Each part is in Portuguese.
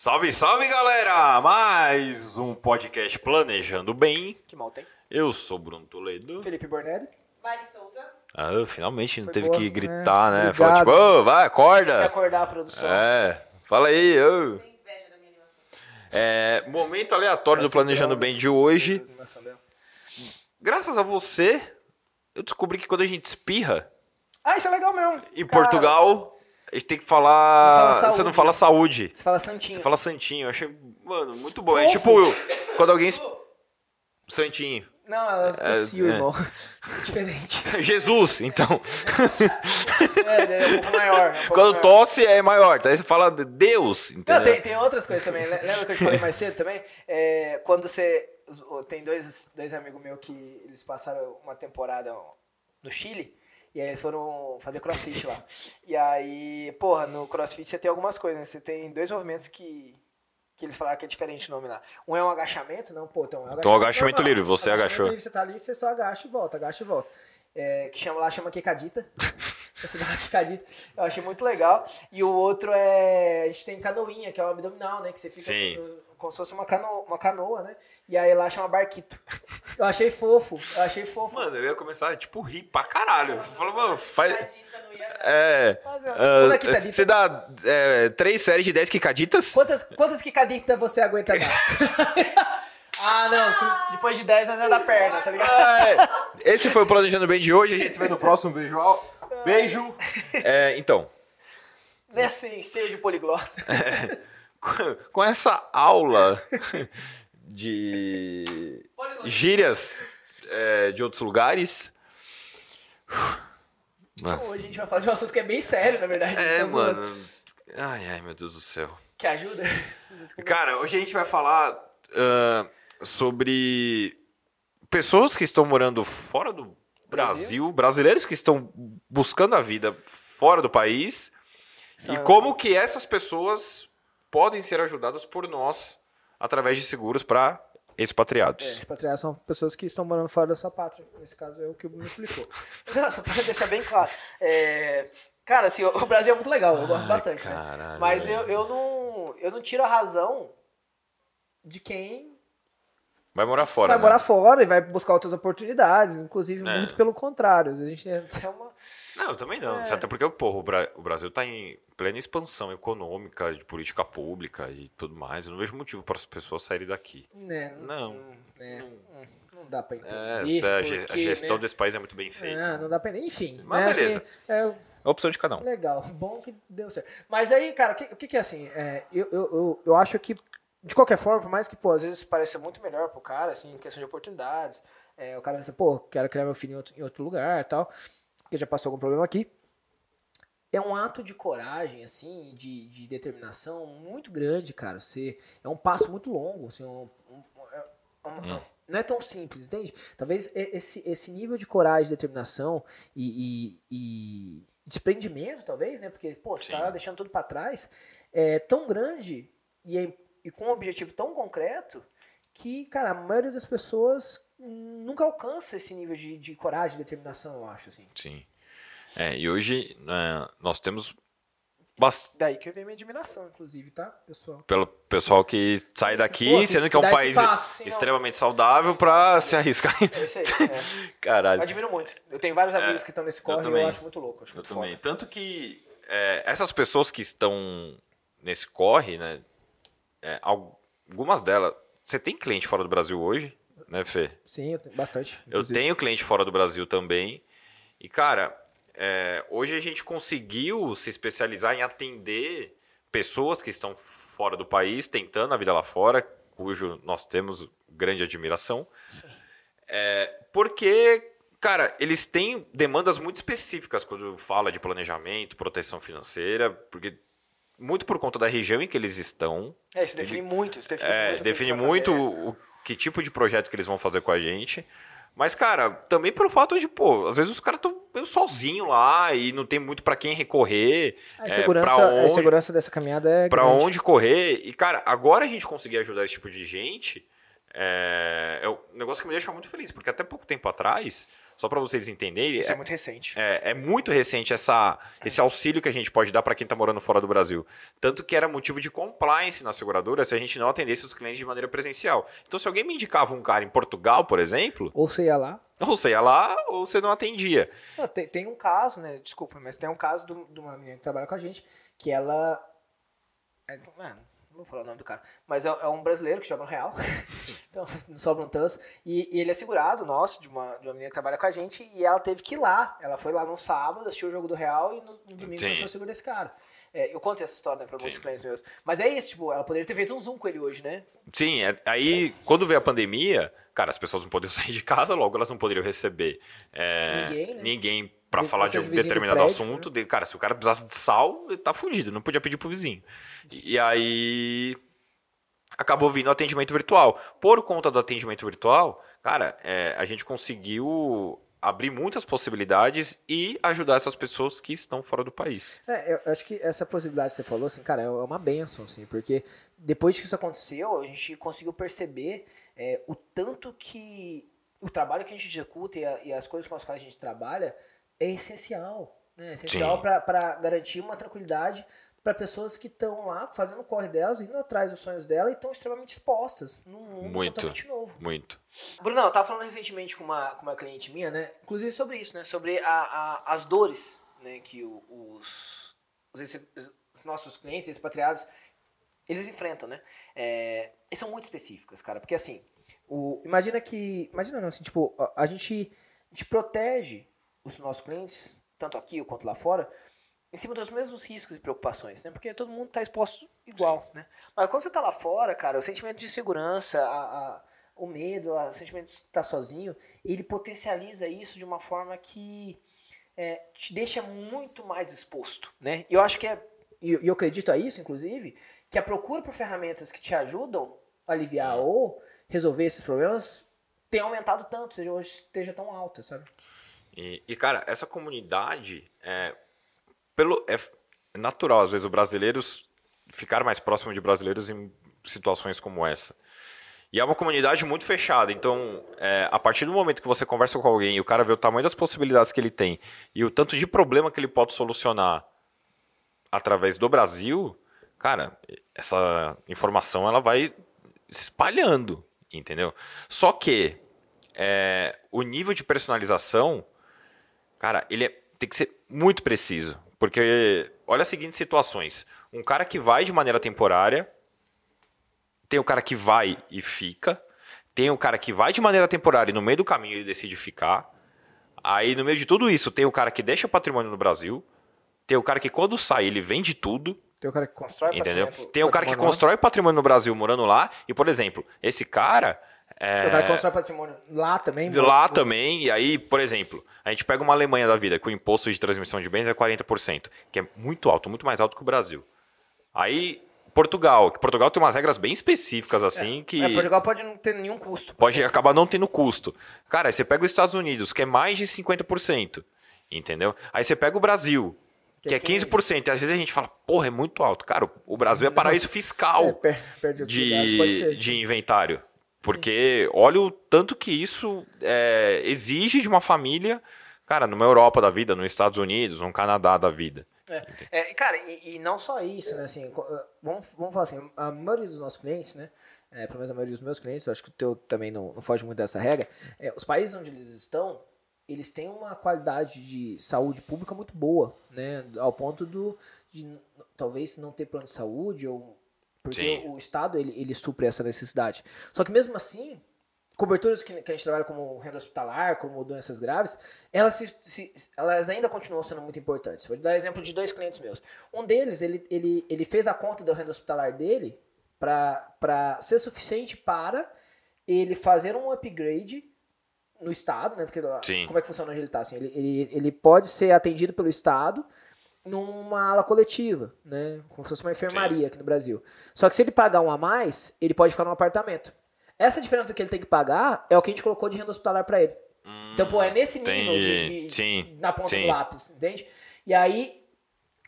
Salve, salve galera! Mais um podcast Planejando Bem. Que mal tem. Eu sou Bruno Toledo. Felipe Bornelli. Mari Souza. Ah, finalmente não Foi teve boa. que gritar, É, né? Falar tipo, ô, vai, acorda! acordar a produção. É, fala aí, ô. Tem inveja da minha animação. É, momento aleatório do Planejando. Bem de hoje. A animação dela. Graças a você, eu descobri que quando a gente espirra Ah, isso é legal mesmo. em Cara, Portugal, a gente tem que falar. Não fala Você não saúde. fala saúde. Você fala santinho. Você fala santinho. Eu achei, mano, muito bom. É tipo, quando alguém. Santinho. Não, ela tossiu, é. irmão. É diferente. Jesus, então. É, é um pouco maior. é um pouco Quando maior. tosse é maior. Daí você fala de Deus, Não, entendeu? tem, tem outras coisas também. Le- Lembra que eu te falei mais cedo também? É, quando você. Tem dois, dois amigos meus que eles passaram uma temporada no Chile. E aí eles foram fazer crossfit lá. E aí, porra, no crossfit você tem algumas coisas, né? Você tem dois movimentos que, que eles falaram que é diferente o nome lá. Um é um agachamento, não, pô, então é um Então, agachamento normal. livre, você Agachamento agachou. livre, você tá ali, você só agacha e volta, agacha e volta. É, que chama lá, chama quicadita. Você dá uma quicadita. Eu achei muito legal. E o outro é. A gente tem canoinha, que é o abdominal, né? Que você fica Sim. no- como se fosse uma, cano, uma canoa, né? E aí lá chama barquito. Eu achei fofo. Eu achei fofo. Mano, eu ia começar, tipo, rir pra caralho. Falou, mano, faz. Tadita não ia. É. Quando é quicadita? você dá é, três séries de 10 quicaditas? Quantas, quantas quicaditas você aguenta dar? ah, não. Depois de 10 nós é da perna, tá ligado? Ah, é. Esse foi o Planejando Bem de hoje. A gente se vê no próximo beijo. Beijo. É, então, Nesse ensejo poliglota. com- essa aula de gírias é, de outros lugares. Mano. Hoje a gente vai falar de um assunto que é bem sério, na verdade. É, tá zoando. mano. Ai, ai, meu Deus do céu. Que ajuda. Cara, hoje a gente vai falar ah, sobre pessoas que estão morando fora do Brasil, Brasil? brasileiros que estão buscando a vida fora do país e São- como que essas pessoas podem ser ajudadas por nós através de seguros para É, expatriados. expatriados são pessoas que estão morando fora da sua pátria. Nesse caso é o que o Bruno explicou. Não, só pra deixar bem claro. É, cara, assim, o Brasil é muito legal, eu gosto Ai, bastante, né? Mas eu, eu, não, eu não tiro a razão de quem Vai morar fora. vai né? morar fora e vai buscar outras oportunidades. Inclusive, É. muito pelo contrário. A gente tem até uma. Não, também não. É. Até porque porra, o, Bra- o Brasil está em plena expansão econômica, de política pública e tudo mais. Eu não vejo motivo para as pessoas sairem daqui. Né, Não. é, Não. hum, não dá pra É, entender. a, ge- a porque, gestão né? desse país é muito bem feita. Ah, não dá pra entender. Enfim. Mas né, beleza. assim, é, É a opção de cada um. Legal, bom que deu certo. Mas aí, cara, o que, que que é assim? é, eu, eu, eu, eu acho que, de qualquer forma, por mais que, pô, às vezes pareça muito melhor pro cara, assim, em questão de oportunidades, é, o cara diz, pô, quero criar meu filho em outro, em outro lugar tal, porque já passou algum problema aqui. É um ato de coragem, assim, de, de determinação muito grande, cara. Você, é um passo muito longo, assim, um- um- é uma- Hum. não é tão simples, entende? Talvez esse, esse nível de coragem, determinação e, e- e desprendimento, talvez, né? Porque, pô, você Sim. tá deixando tudo pra trás, é tão grande e, é- e com um objetivo tão concreto que, cara, a maioria das pessoas nunca alcança esse nível de, de coragem, determinação, eu acho, assim. Sim. É, e hoje é, nós temos bas- Daí que vem minha admiração, inclusive, tá, pessoal? pelo pessoal que sai daqui, Pô, sendo que é um país passo, sim, não. extremamente saudável para se arriscar. É isso aí. é. Caralho. Eu admiro muito. Eu tenho vários amigos que estão nesse corre e também. eu acho muito louco. Acho Eu muito também. foda. Tanto que é, essas pessoas que estão nesse corre, né? É, algumas delas. Você tem cliente fora do Brasil hoje, né, Fê? Sim, eu tenho bastante. Eu inclusive. tenho cliente fora do Brasil também. E, cara, é, hoje a gente conseguiu se especializar em atender pessoas que estão fora do país, tentando a vida lá fora, cujo nós temos grande admiração. Sim. É, porque, cara, eles têm demandas muito específicas quando fala de planejamento, proteção financeira, porque muito por conta da região em que eles estão, É, isso define muito. Isso define é, muito. define a muito o, o que tipo de projeto que eles vão fazer com a gente. Mas, cara, também pelo fato de, pô, às vezes os caras estão meio sozinhos lá e não tem muito pra quem recorrer, A é, segurança, pra a onde- segurança dessa caminhada é pra grande. onde correr. E, cara, agora a gente conseguir ajudar esse tipo de gente, é, é, negócio negócio que me deixa muito feliz, porque até pouco tempo atrás, só para vocês entenderem, Isso é, é, muito recente. é, é muito recente essa, esse auxílio que a gente pode dar para quem está morando fora do Brasil. Tanto que era motivo de compliance na seguradora se a gente não atendesse os clientes de maneira presencial. Então, se alguém me indicava um cara em Portugal, por exemplo, Ou você ia lá. ou você ia lá ou você não atendia. Não, tem, tem um caso, né? Desculpa, mas tem um caso do- de uma menina que trabalha com a gente que ela. É, não vou falar o nome do cara. Mas é, é um brasileiro que joga no Real. então, não sobram tantos. E, e ele é segurado, nosso, de uma, de uma menina que trabalha com a gente. E ela teve que ir lá. Ela foi lá no sábado, assistiu o jogo do Real e no, no domingo Sim. o seguro desse cara. É, eu conto essa história né, pra muitos Sim. clientes meus. Mas é isso, tipo, ela poderia ter feito um zoom com ele hoje, né? Sim, é- aí quando veio a pandemia, cara, as pessoas não podiam sair de casa, logo elas não poderiam receber é, Ninguém, né? ninguém para falar de um determinado prédio, né? assunto. De, cara, se o cara precisasse de sal, ele tá fudido, não podia pedir pro vizinho. E, e aí acabou vindo o atendimento virtual. Por conta do atendimento virtual, cara, é, a gente conseguiu abrir muitas possibilidades e ajudar essas pessoas que estão fora do país. É, eu acho que essa possibilidade que você falou, assim, cara, é uma benção, assim, porque depois que isso aconteceu, a gente conseguiu perceber é, o tanto que o trabalho que a gente executa e, a- e as coisas com as quais a gente trabalha é essencial, né? É essencial para garantir uma tranquilidade para pessoas que estão lá fazendo o corre delas, indo atrás dos sonhos dela e estão extremamente expostas num mundo Muito. totalmente novo. Muito. Brunão, eu tava falando recentemente com uma, com uma cliente minha, né? Inclusive sobre isso, né? Sobre a, a- as dores né? que o- os, os, os nossos clientes, expatriados, eles enfrentam, né? É, e são muito específicas, cara. Porque assim, o, imagina que. Imagina não, assim, tipo, a, a gente, a gente protege os nossos clientes, tanto aqui quanto lá fora, em cima dos mesmos riscos e preocupações, né? Porque todo mundo está exposto igual, né? Mas quando você tá lá fora, cara, o sentimento de segurança, a, a- o medo, o sentimento de estar sozinho, ele potencializa isso de uma forma que é, te deixa muito mais exposto, né? Eu acho que é, e eu, eu acredito a isso, inclusive, que a procura por ferramentas que te ajudam a aliviar ou resolver esses problemas tem aumentado tanto, seja hoje esteja tão alta, sabe? E, e, cara, essa comunidade é, pelo, é natural, às vezes, os brasileiros ficar mais próximo de brasileiros em situações como essa. E é uma comunidade muito fechada, então, é, a partir do momento que você conversa com alguém e o cara vê o tamanho das possibilidades que ele tem e o tanto de problema que ele pode solucionar através do Brasil, cara, essa informação ela vai espalhando, entendeu? Só que é, o nível de personalização, cara, ele é- tem que ser muito preciso. Porque olha as seguintes situações. Um cara que vai de maneira temporária, tem o cara que vai e fica, tem o cara que vai de maneira temporária e no meio do caminho ele decide ficar. Aí no meio de tudo isso tem o cara que deixa patrimônio no Brasil, tem o cara que quando sai ele vende tudo, Tem o cara que constrói entendeu? patrimônio- Tem o cara que constrói patrimônio no Brasil morando lá e, por exemplo, esse cara é, o que patrimônio lá também. lá também, e aí, por exemplo, a gente pega uma Alemanha da vida, que o imposto de transmissão de bens é 40%, que é muito alto, muito mais alto que o Brasil. Aí, Portugal, que Portugal tem umas regras bem específicas, assim, que É, Portugal pode não ter nenhum custo. pode acabar não tendo custo. Cara, aí você pega os Estados Unidos, que é mais de 50%, entendeu? Aí você pega o Brasil, que é 15%, e às vezes a gente fala, porra, é muito alto. Cara, o Brasil é paraíso fiscal É, per- perde pode de, de inventário. Porque olha o tanto que isso é, exige de uma família, cara, numa Europa da vida, nos Estados Unidos, num Canadá da vida. É, cara, e, e não só isso, né? Assim, eh, vamos, vamos falar assim, a maioria dos nossos clientes, né? É, pelo menos a maioria dos meus clientes, acho que o teu também não, não foge muito dessa regra. é, os países onde eles estão, eles têm uma qualidade de saúde pública muito boa, né? Ao ponto do, de talvez não ter plano de saúde ou porque Sim. o Estado ele, ele supre essa necessidade. Só que mesmo assim, coberturas que, que a gente trabalha como renda hospitalar, como doenças graves, elas, se- se- elas ainda continuam sendo muito importantes. Vou dar exemplo de dois clientes meus. Um deles, ele, ele, ele fez a conta da renda hospitalar dele para ser suficiente para ele fazer um upgrade no Estado, né? Porque Sim. como é que funciona onde ele está? Assim, ele, ele, ele pode ser atendido pelo Estado numa ala coletiva, né? Como se fosse uma enfermaria aqui no Brasil. Só que se ele pagar um a mais, ele pode ficar num apartamento. Essa diferença do que ele tem que pagar é o que a gente colocou de renda hospitalar para ele. Então, pô, é nesse nível de, de- Sim, na ponta sim. do lápis, entende? E aí,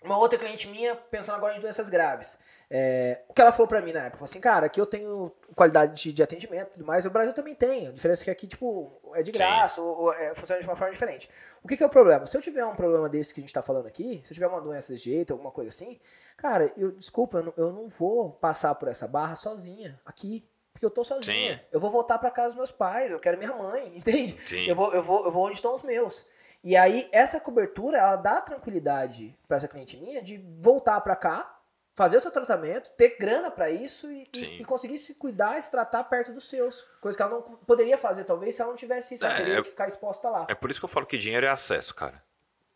Uma outra cliente minha, pensando agora em doenças graves. É, o que ela falou pra mim na época? Falou assim, cara, aqui eu tenho qualidade de, de atendimento e tudo mais, o Brasil também tem. A diferença é que aqui, tipo, é de graça, ou, ou é, funciona de uma forma diferente. O que, que é o problema? Se eu tiver um problema desse que a gente tá falando aqui, se eu tiver uma doença desse jeito, alguma coisa assim, cara, eu, desculpa, eu não, eu não vou passar por essa barra sozinha, aqui. Porque eu tô sozinha. Sim. Eu vou voltar pra casa dos meus pais, eu quero minha mãe, entende? Sim. Eu vou, eu, vou, eu vou onde estão os meus. E aí, essa cobertura, ela dá tranquilidade pra essa cliente minha de voltar pra cá, fazer o seu tratamento, ter grana pra isso e, e, e conseguir se cuidar e se tratar perto dos seus. Coisa que ela não poderia fazer, talvez, se ela não tivesse isso. Ela É, teria é- que ficar exposta lá. É por isso que eu falo que dinheiro é acesso, cara.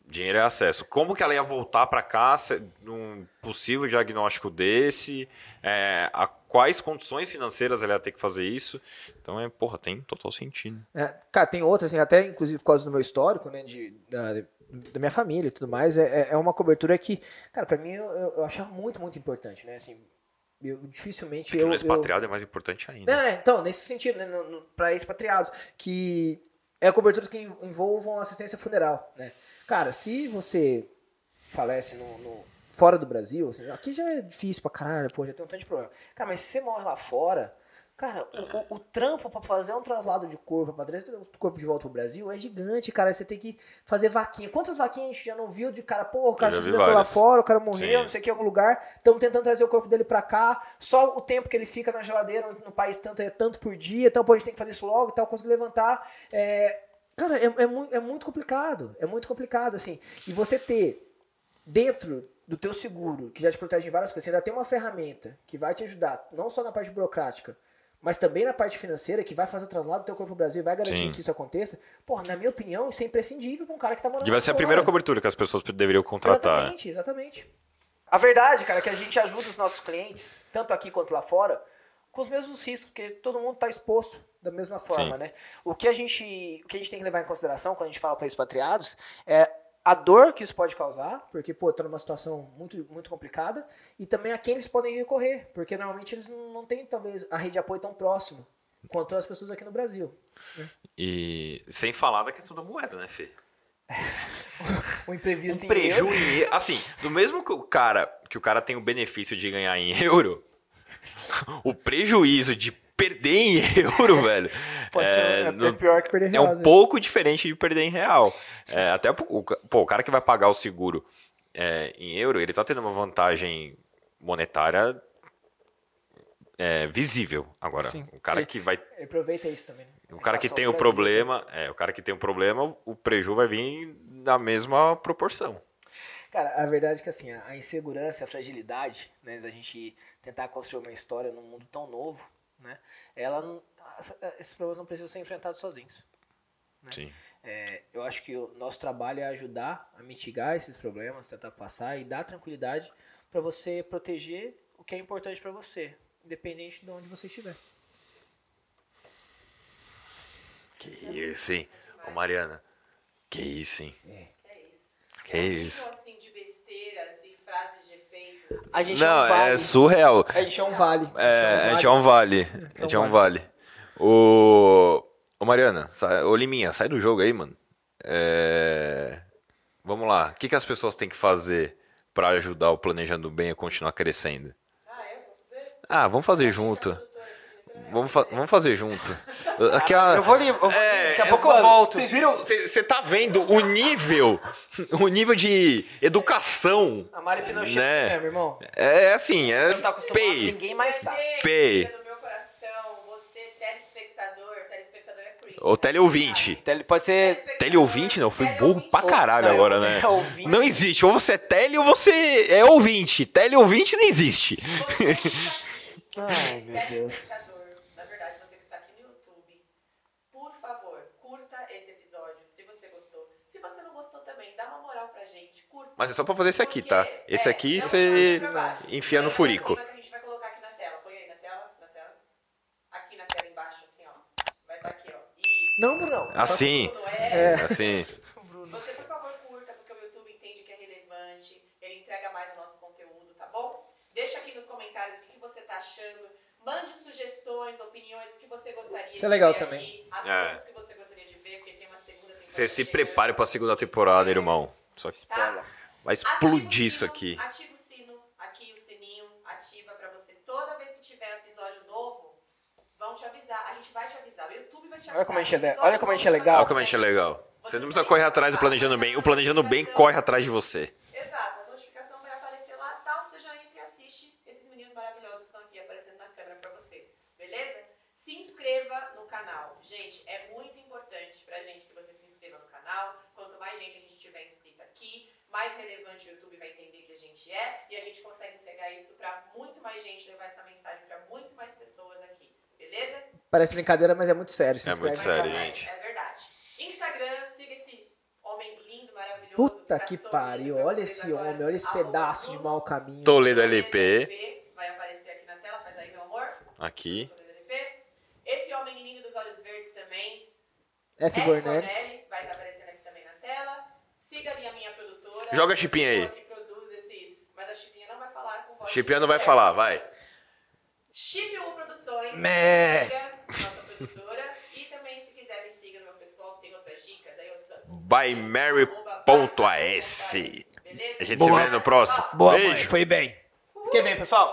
Dinheiro é acesso. Como que ela ia voltar pra cá num possível diagnóstico desse? É, a quais condições financeiras ela ia ter que fazer isso? Então, é, porra, tem total sentido. É, cara, tem outras, assim, até inclusive por causa do meu histórico, né, de, da, da minha família e tudo mais, é, é- uma cobertura que, cara, pra mim eu, eu, achava muito, muito importante, né, assim, eu dificilmente É que eu... no eu- expatriado é mais importante ainda. É, então, nesse sentido, né, para expatriados, que é coberturas que env- envolvam assistência funeral, né? Cara, se você falece no, no- fora do Brasil, assim, aqui já é difícil pra caralho, pô, já tem um tanto de problema. Cara, mas se você morre lá fora, cara, o, o- o trampo pra fazer um traslado de corpo, pra trazer o corpo de volta pro Brasil é gigante, cara. Você tem que fazer vaquinha. Quantas vaquinhas a gente já não viu de cara, pô, o cara se acidentou lá fora, o cara morreu, Sim. não sei o que, em algum lugar, estão tentando trazer o corpo dele pra cá, só o tempo que ele fica na geladeira no país tanto é tanto por dia, então pô, a gente tem que fazer isso logo e tal, conseguir levantar. É, cara, é, é, mu- é muito complicado, é muito complicado, assim. E você ter dentro do teu seguro, que já te protege em várias coisas, você ainda tem uma ferramenta que vai te ajudar, não só na parte burocrática, mas também na parte financeira, que vai fazer o traslado do teu corpo pro Brasil e vai garantir Sim. que isso aconteça. Porra, na minha opinião, isso é imprescindível pra um cara que tá morando Devia lá ser a primeira cobertura que as pessoas deveriam contratar. Exatamente, exatamente. A verdade, cara, é que a gente ajuda os nossos clientes, tanto aqui quanto lá fora, com os mesmos riscos, porque todo mundo está exposto da mesma forma, Sim. né? O que, a gente, o que a gente tem que levar em consideração quando a gente fala com expatriados é a dor que isso pode causar, porque, pô, tá numa situação muito, muito complicada, e também a quem eles podem recorrer, porque normalmente eles não, não têm, talvez, a rede de apoio tão próximo quanto as pessoas aqui no Brasil. E sem falar da questão da moeda, né, Fê? O imprevisto Um em euro. prejuízo. Assim, do mesmo que o cara que o cara tem o benefício de ganhar em euro, o prejuízo de perder em euro, velho, Pode é, ser, é pior que perder é real, um né? pouco diferente de perder em real. É, até pô, o cara que vai pagar o seguro é, em euro, ele tá tendo uma vantagem monetária é, visível. Agora, Sim. o cara que vai Aproveita isso também. né? o cara que tem o problema, é, o cara que tem o problema, o preju vai vir na mesma proporção. Cara, a verdade é que assim, a insegurança, a fragilidade, né, da gente tentar construir uma história num mundo tão novo, né, ela, não- esses problemas não precisam ser enfrentados sozinhos. Né? Sim. É, eu acho que o nosso trabalho é ajudar a mitigar esses problemas, tentar passar e dar tranquilidade para você proteger o que é importante para você, independente de onde você estiver. Que isso, hein? Ô, Mariana. Que isso, hein? É isso. Que isso. Ficam, assim de besteiras e frases de efeito. assim. A gente Não, é um vale. é surreal. A gente é um vale. É, a gente é um vale. A gente é um vale. Ô, ô Mariana, sai, ô Liminha, sai do jogo aí, mano. É, Vamos lá. O que, que as pessoas têm que fazer pra ajudar o Planejando Bem a continuar crescendo? Ah, é? Vou fazer? Ah, vamos fazer junto. Vamos, fa- vamos fazer junto. Aqui é a- Eu vou ali, eu vou ali, É, daqui a pouco eu mano, volto. Vocês viram? Você tá vendo o nível, o nível de educação. A Mari Pinochet Né? é assim mesmo, irmão. É assim, é Você não tá acostumado, pay. ninguém mais tá. Pay. do meu coração, você, telespectador, telespectador é cringe. Ô, teleouvinte. Tele- Pode ser. Teleouvinte não, fui burro pra caralho Não, agora, eu- né? é ouvinte. Não existe, ou você é tele ou você é ouvinte. Teleouvinte não existe. Ai, meu Deus. Telespectador, na verdade, você que está aqui no YouTube, por favor, curta esse episódio, se você gostou. Se você não gostou também, dá uma moral pra gente, curta. Mas é só pra fazer esse aqui, tá? Esse é, aqui é você enfia no É, furico. o esquema que a gente vai colocar aqui na tela. Põe aí na tela, na tela. Aqui na tela embaixo, assim, ó. Vai estar aqui, ó. Isso. Não, Bruno. Assim, é. assim. Você, por favor, curta, porque o YouTube entende que é relevante, ele entrega mais o nosso conteúdo, tá bom? Deixa aqui nos comentários o que você tá achando. Mande sugestões, opiniões, o que você gostaria Isso é legal ver também. aqui, assuntos que você gostaria de ver, porque tem uma segunda temporada. Você se prepare pra segunda temporada, irmão. Só que Tá? Vai explodir isso aqui. Ativa o sino, aqui o sininho, ativa pra você. Toda vez que tiver episódio novo, vão te avisar. A gente vai te avisar. O YouTube vai te avisar. Olha como a gente é- Episódio olha como a gente é legal. Olha como a gente é legal. Você não precisa correr atrás do planejando bem. O planejando bem corre atrás de você. Exato, a notificação vai aparecer lá, tal, você já entra e assiste. Esses meninos maravilhosos estão aqui aparecendo na câmera pra você, beleza? Se inscreva no canal. Gente, é muito importante pra gente que você se inscreva no canal. Quanto mais gente a gente tiver inscrita aqui, mais relevante o YouTube vai entender que a gente é e a gente consegue entregar isso pra muito mais gente, levar essa mensagem pra muito mais pessoas aqui, beleza? Parece brincadeira, mas é muito sério. Se É muito sério, Mas é, gente. É verdade. Instagram, siga esse homem lindo, maravilhoso. Puta tá que pariu. Olha esse agora. homem, olha esse Arroba pedaço de mau caminho. Toledo Toledo LP. Vai aparecer aqui na tela, faz aí, meu amor. Aqui. Toledo LP. Esse homem lindo dos olhos verdes também. F. F. Bornelli. Bornelli, vai estar aparecendo aqui também na tela. Siga ali a minha produtora. Joga a chipinha aí. esses... Mas a chipinha não vai falar com voz. Chipinha não vai falar, vai. Chip U Produções. Mé. Nossa produtora. E também, se quiser, me siga no meu pessoal, tem outras dicas aí, outros assuntos. By Mary.as. Beleza? A gente Boa. se vê no próximo. Boa, mãe. Beijo. Foi bem. Fiquei bem, pessoal.